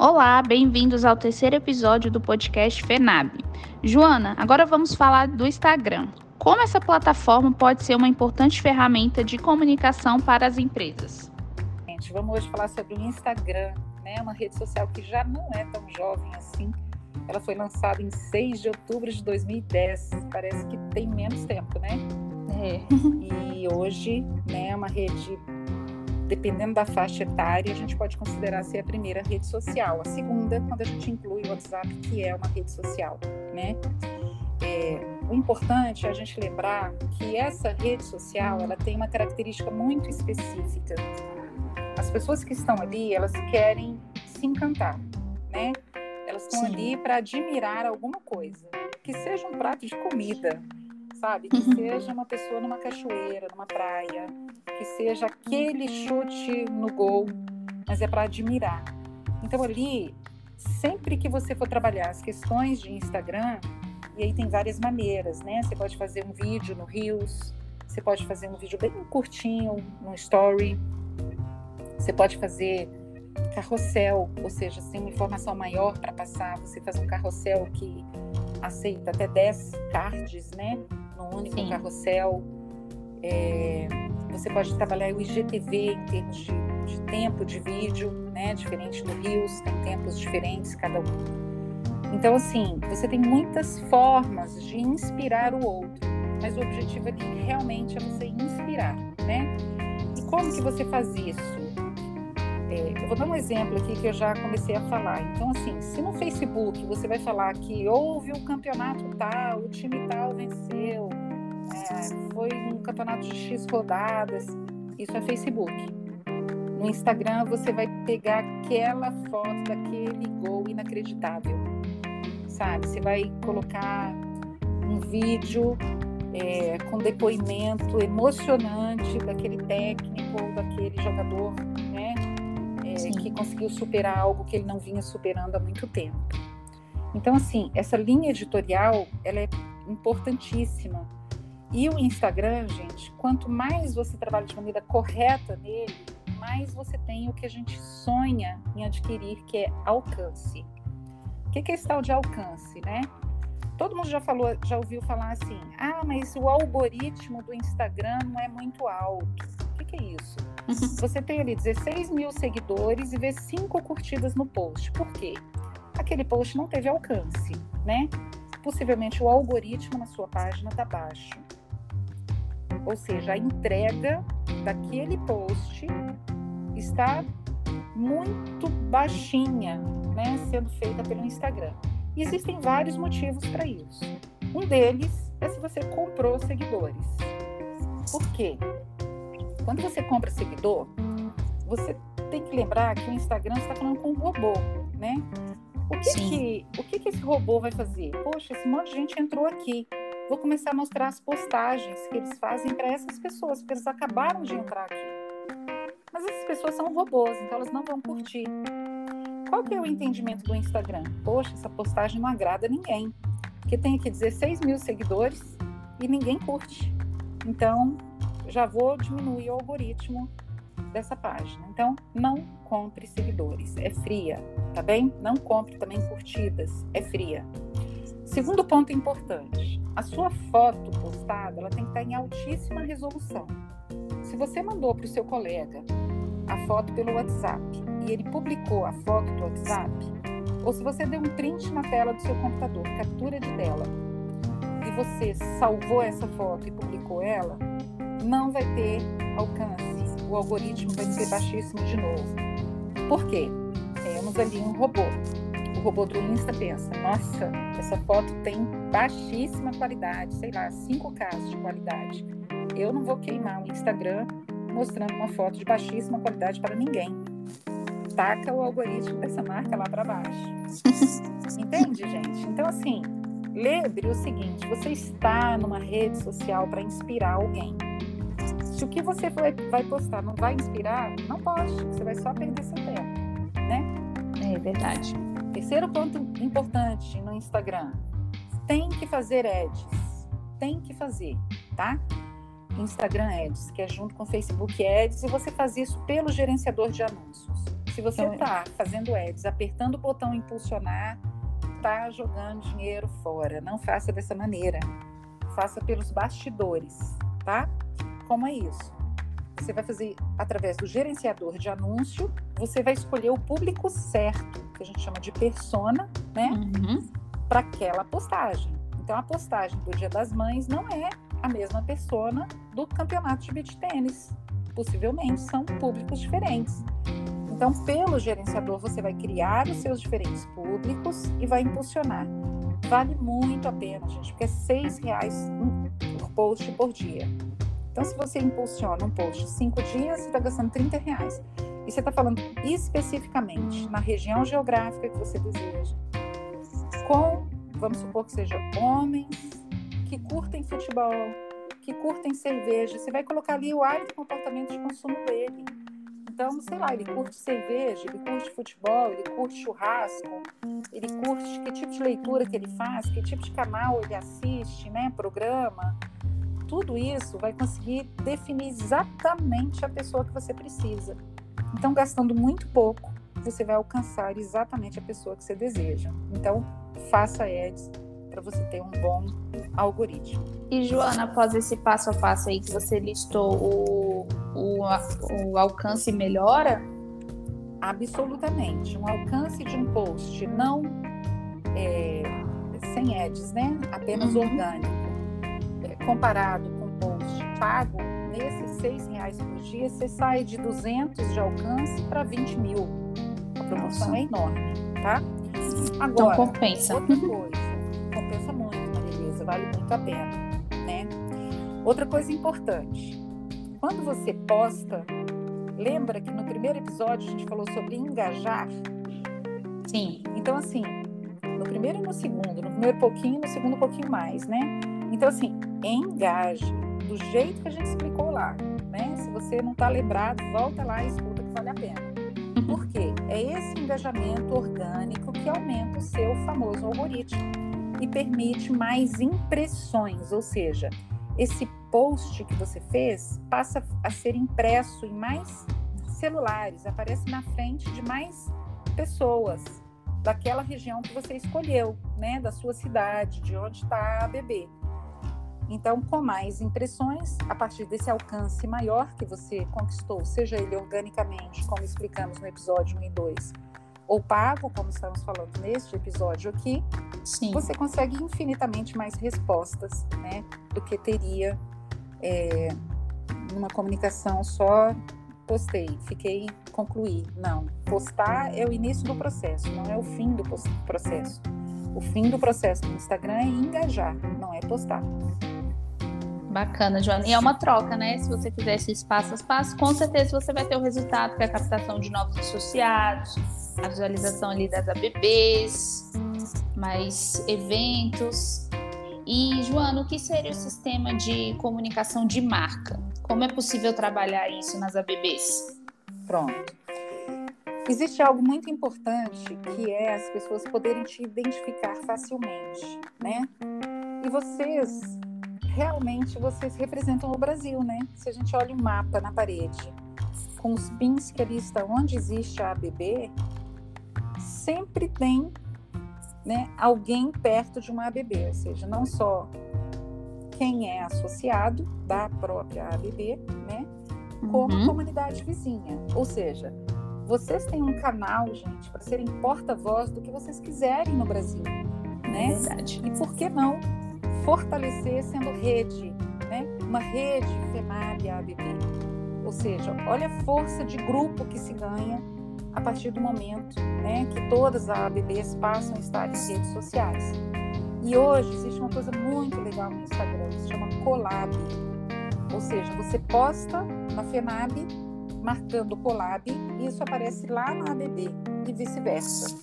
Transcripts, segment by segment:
Olá, bem-vindos ao terceiro episódio do podcast FENAB. Joana, agora vamos falar do Instagram. Como essa plataforma pode ser uma importante ferramenta de comunicação para as empresas? Gente, vamos hoje falar sobre o Instagram, né? Uma rede social que já não é tão jovem assim. Ela foi lançada em 6 de outubro de 2010. Parece que tem menos tempo, né? É. E hoje, né, é uma rede dependendo da faixa etária, a gente pode considerar ser a primeira rede social. A segunda, quando a gente inclui o WhatsApp, que é uma rede social, né? É, o importante é a gente lembrar que essa rede social, ela tem uma característica muito específica. As pessoas que estão ali, elas querem se encantar, né? Elas estão ali para admirar alguma coisa, que seja um prato de comida, sabe? Que uhum. seja uma pessoa numa cachoeira, numa praia, que seja aquele chute no gol, mas é para admirar. Então ali, sempre que você for trabalhar as questões de Instagram, e aí tem várias maneiras, né? Você pode fazer um vídeo no Reels, você pode fazer um vídeo bem curtinho no Story, você pode fazer carrossel, ou seja, sem uma informação maior para passar, você faz um carrossel que aceita até 10 cards, né? No único Sim. carrossel. É, você pode trabalhar o IGTV em termos de, de, tempo de vídeo, né? Diferente do Rios, tem tempos diferentes cada um. Então, assim, você tem muitas formas de inspirar o outro, mas o objetivo aqui realmente é você inspirar, né? E como que você faz isso? É, eu vou dar um exemplo aqui que eu já comecei a falar. Então, assim, se no Facebook você vai falar que houve um campeonato tal, o time tal venceu, é, foi um campeonato de X rodadas, isso é Facebook. No Instagram você vai pegar aquela foto daquele gol inacreditável, sabe? Você vai colocar um vídeo é, com depoimento emocionante daquele técnico ou daquele jogador, né? Que conseguiu superar algo que ele não vinha superando há muito tempo. Então, assim, essa linha editorial, ela é importantíssima. E o Instagram, gente, quanto mais você trabalha de maneira correta nele, mais você tem o que a gente sonha em adquirir, que é alcance. O que é esse tal de alcance, né? Todo mundo já falou, já ouviu falar assim: ah, mas o algoritmo do Instagram não é muito alto. O que, é isso? Você tem ali 16 mil seguidores e vê cinco curtidas no post. Por quê? Aquele post não teve alcance, né? Possivelmente o algoritmo na sua página está baixo. Ou seja, a entrega daquele post está muito baixinha, né, sendo feita pelo Instagram. E existem vários motivos para isso. Um deles é se você comprou seguidores. Por quê? Quando você compra seguidor, você tem que lembrar que o Instagram está falando com um robô, né? O que que, o que que esse robô vai fazer? Poxa, esse monte de gente entrou aqui. Vou começar a mostrar as postagens que eles fazem para essas pessoas, porque eles acabaram de entrar aqui. Mas essas pessoas são robôs, então elas não vão curtir. Qual que é o entendimento do Instagram? Poxa, essa postagem não agrada ninguém. Porque tem aqui 16 mil seguidores e ninguém curte. Então, já vou diminuir o algoritmo dessa página. Então, não compre seguidores, é fria, tá bem? Não compre também curtidas, é fria. Segundo ponto importante, a sua foto postada, ela tem que estar em altíssima resolução. Se você mandou para o seu colega a foto pelo WhatsApp e ele publicou a foto do WhatsApp, ou se você deu um print na tela do seu computador, captura de tela, e você salvou essa foto e publicou ela, não vai ter alcance. O algoritmo vai ser baixíssimo de novo. Por quê? Temos ali um robô. O robô do Insta pensa: nossa, essa foto tem baixíssima qualidade, sei lá, 5K de qualidade. Eu não vou queimar o Instagram mostrando uma foto de baixíssima qualidade para ninguém. Taca o algoritmo dessa marca lá para baixo. Entende, gente? Então, assim, lembre o seguinte: você está numa rede social para inspirar alguém. Se o que você vai, vai postar não vai inspirar, não poste, você vai só perder seu tempo, né? É verdade. Terceiro ponto importante no Instagram: tem que fazer ads. Tem que fazer, tá? Instagram Ads, que é junto com Facebook Ads, e você faz isso pelo gerenciador de anúncios. Se você está fazendo ads, apertando o botão impulsionar, está jogando dinheiro fora. Não faça dessa maneira. Faça pelos bastidores, tá? Como é isso? Você vai fazer através do gerenciador de anúncio, você vai escolher o público certo, que a gente chama de persona, né? Uhum. Para aquela postagem. Então, a postagem do Dia das Mães não é a mesma persona do campeonato de beach tênis. Possivelmente são públicos diferentes. Então, pelo gerenciador, você vai criar os seus diferentes públicos e vai impulsionar. Vale muito a pena, gente, porque é seis reais por post por dia. Então, se você impulsiona um post cinco dias, você está gastando 30 reais. E você está falando especificamente na região geográfica que você deseja, com, vamos supor que seja homens que curtem futebol, que curtem cerveja. Você vai colocar ali o hábito e comportamento de consumo dele. Então, sei lá, ele curte cerveja, ele curte futebol, ele curte churrasco, ele curte que tipo de leitura que ele faz, que tipo de canal ele assiste, né, programa. Tudo isso vai conseguir definir exatamente a pessoa que você precisa. Então, gastando muito pouco, você vai alcançar exatamente a pessoa que você deseja. Então, faça ads para você ter um bom algoritmo. E Joana, após esse passo a passo aí que você listou, o, o, o alcance melhora? Absolutamente. Um alcance de um post não é, sem ads, né? Apenas uhum. orgânico, comparado com um post pago, nesses seis reais por dia, você sai de 200 de alcance para 20 mil. A promoção Nossa. é enorme, tá? Então Agora, então compensa. outra coisa vale muito a pena, né? Outra coisa importante, quando você posta, lembra que no primeiro episódio a gente falou sobre engajar? Sim. Então, assim, no primeiro e no segundo, no primeiro pouquinho, no segundo pouquinho mais, né? Então, assim, engaje do jeito que a gente explicou lá, né? Se você não está lembrado, volta lá e escuta que vale a pena. Uhum. Por quê? É esse engajamento orgânico que aumenta o seu famoso algoritmo e permite mais impressões, ou seja, esse post que você fez passa a ser impresso em mais celulares, aparece na frente de mais pessoas daquela região que você escolheu, né, da sua cidade, de onde está a bebê. Então, com mais impressões, a partir desse alcance maior que você conquistou, seja ele organicamente, como explicamos no episódio 1 e 2, ou pago, como estamos falando neste episódio aqui, Sim. você consegue infinitamente mais respostas, né, do que teria é, numa comunicação só postei, fiquei, concluí. Não, postar é o início do processo, não é o fim do processo. O fim do processo do Instagram é engajar, não é postar. Bacana, Joana. E é uma troca, né? Se você fizer esses passos a passo, com certeza você vai ter o resultado, que é a captação de novos associados, a visualização ali das ABBs, mais eventos. E, Joana, o que seria o sistema de comunicação de marca? Como é possível trabalhar isso nas ABBs? Pronto. Existe algo muito importante que é as pessoas poderem te identificar facilmente, né? E vocês realmente vocês representam o Brasil, né? Se a gente olha um mapa na parede, com os pins que ali estão onde existe a ABB, sempre tem né, alguém perto de uma ABB, ou seja, não só quem é associado da própria ABB, né, como uhum. comunidade vizinha. Ou seja, vocês têm um canal, gente, para serem porta-voz do que vocês quiserem no Brasil, né? Verdade. E por que não fortalecer sendo rede, né? Uma rede FENAB ABB. Ou seja, olha a força de grupo que se ganha a partir do momento né, que todas as ABBs passam a estar em redes sociais. E hoje existe uma coisa muito legal no Instagram, que se chama Collab. Ou seja, você posta na FENAB marcando Collab e isso aparece lá na ABB e vice-versa.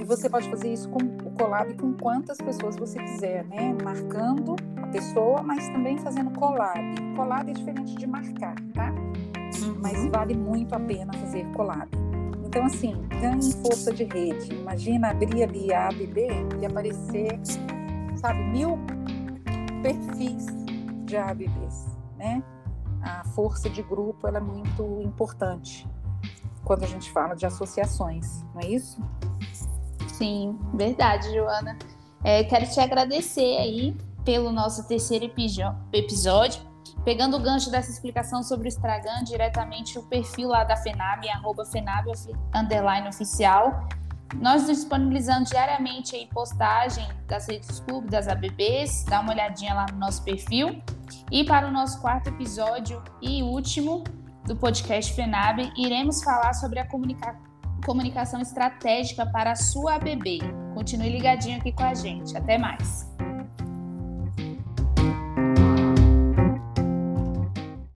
E você pode fazer isso com collab com quantas pessoas você quiser, né? Marcando a pessoa, mas também fazendo collab. Collab é diferente de marcar, tá? Uhum. Mas vale muito a pena fazer collab. Então, assim, ganhe força de rede. Imagina abrir ali a ABB e aparecer, sabe, mil perfis de ABBs, né? A força de grupo ela é muito importante. quando a gente fala de associações, não é isso? Sim, verdade, Joana. É, quero te agradecer aí pelo nosso terceiro episódio. Pegando o gancho dessa explicação sobre o Instagram, diretamente o perfil lá da FENAB, arroba FENAB underline oficial. Nós disponibilizamos diariamente aí postagem das redes clube, das ABBs, dá uma olhadinha lá no nosso perfil. E para o nosso quarto episódio e último do podcast FENAB, iremos falar sobre a comunica comunicação estratégica para a sua ABB. Continue ligadinho aqui com a gente. Até mais!